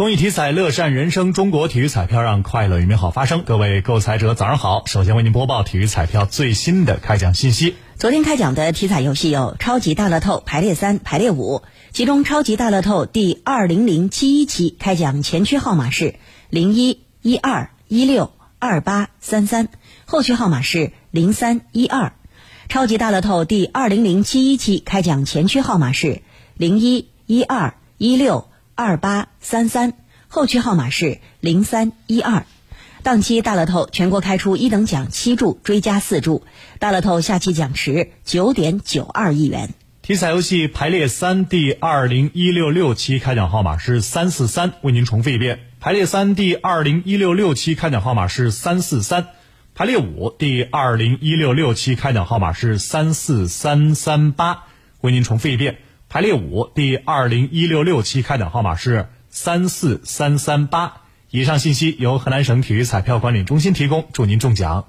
公益体彩，乐善人生。中国体育彩票让快乐与美好发生。各位购彩者，早上好！首先为您播报体育彩票最新的开奖信息。昨天开奖的体彩游戏有超级大乐透排列三、排列五，其中超级大乐透第二零零七一期开奖前区号码是零一一二一六二八三三，后区号码是零三一二。超级大乐透第二零零七一期开奖前区号码是零一一二一六。二八三三，后区号码是零三一二。当期大乐透全国开出一等奖七注，追加四注。大乐透下期奖池九点九二亿元。体彩游戏排列三第二零一六六期开奖号码是三四三，为您重复一遍。排列三第二零一六六期开奖号码是三四三。排列五第二零一六六期开奖号码是三四三三八，为您重复一遍。排列五第二零一六六期开奖号码是三四三三八。以上信息由河南省体育彩票管理中心提供，祝您中奖。